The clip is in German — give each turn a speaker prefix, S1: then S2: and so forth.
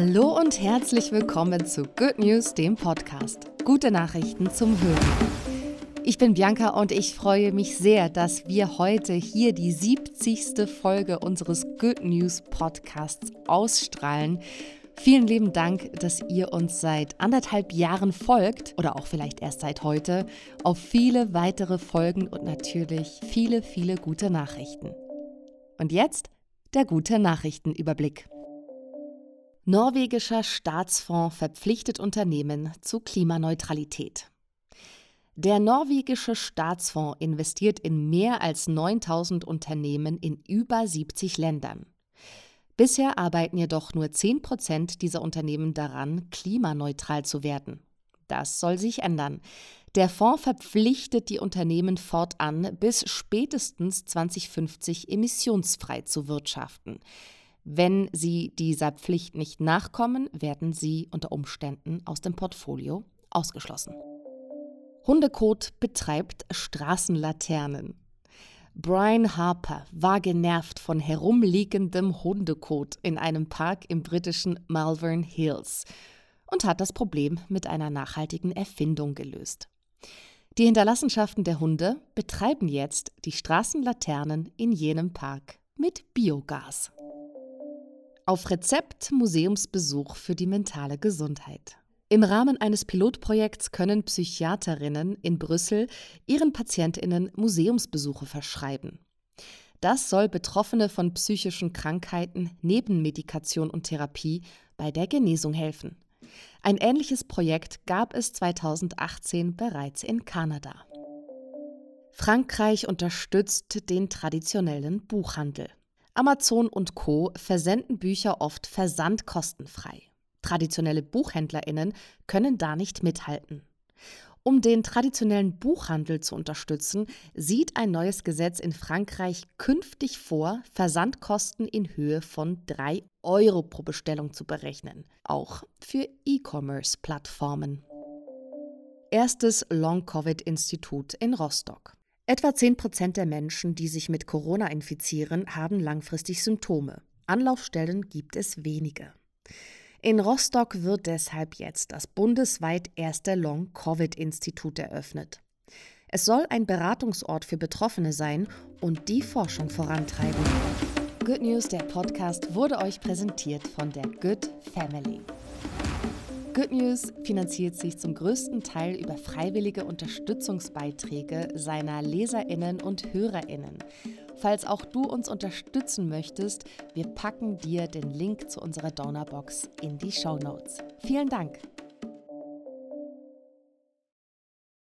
S1: Hallo und herzlich willkommen zu Good News, dem Podcast. Gute Nachrichten zum Hören. Ich bin Bianca und ich freue mich sehr, dass wir heute hier die 70. Folge unseres Good News Podcasts ausstrahlen. Vielen lieben Dank, dass ihr uns seit anderthalb Jahren folgt oder auch vielleicht erst seit heute auf viele weitere Folgen und natürlich viele, viele gute Nachrichten. Und jetzt der gute Nachrichtenüberblick. Norwegischer Staatsfonds verpflichtet Unternehmen zu Klimaneutralität. Der norwegische Staatsfonds investiert in mehr als 9000 Unternehmen in über 70 Ländern. Bisher arbeiten jedoch nur 10 Prozent dieser Unternehmen daran, klimaneutral zu werden. Das soll sich ändern. Der Fonds verpflichtet die Unternehmen fortan, bis spätestens 2050 emissionsfrei zu wirtschaften. Wenn sie dieser Pflicht nicht nachkommen, werden sie unter Umständen aus dem Portfolio ausgeschlossen. Hundekot betreibt Straßenlaternen. Brian Harper war genervt von herumliegendem Hundekot in einem Park im britischen Malvern Hills und hat das Problem mit einer nachhaltigen Erfindung gelöst. Die Hinterlassenschaften der Hunde betreiben jetzt die Straßenlaternen in jenem Park mit Biogas. Auf Rezept Museumsbesuch für die mentale Gesundheit. Im Rahmen eines Pilotprojekts können Psychiaterinnen in Brüssel ihren Patientinnen Museumsbesuche verschreiben. Das soll Betroffene von psychischen Krankheiten neben Medikation und Therapie bei der Genesung helfen. Ein ähnliches Projekt gab es 2018 bereits in Kanada. Frankreich unterstützt den traditionellen Buchhandel. Amazon und Co versenden Bücher oft versandkostenfrei. Traditionelle Buchhändlerinnen können da nicht mithalten. Um den traditionellen Buchhandel zu unterstützen, sieht ein neues Gesetz in Frankreich künftig vor, Versandkosten in Höhe von 3 Euro pro Bestellung zu berechnen, auch für E-Commerce-Plattformen. Erstes Long-Covid-Institut in Rostock. Etwa 10 Prozent der Menschen, die sich mit Corona infizieren, haben langfristig Symptome. Anlaufstellen gibt es wenige. In Rostock wird deshalb jetzt das bundesweit erste Long-Covid-Institut eröffnet. Es soll ein Beratungsort für Betroffene sein und die Forschung vorantreiben. Good News, der Podcast, wurde euch präsentiert von der Good Family. Good News finanziert sich zum größten Teil über freiwillige Unterstützungsbeiträge seiner Leserinnen und Hörerinnen. Falls auch du uns unterstützen möchtest, wir packen dir den Link zu unserer Donorbox in die Show Notes. Vielen Dank!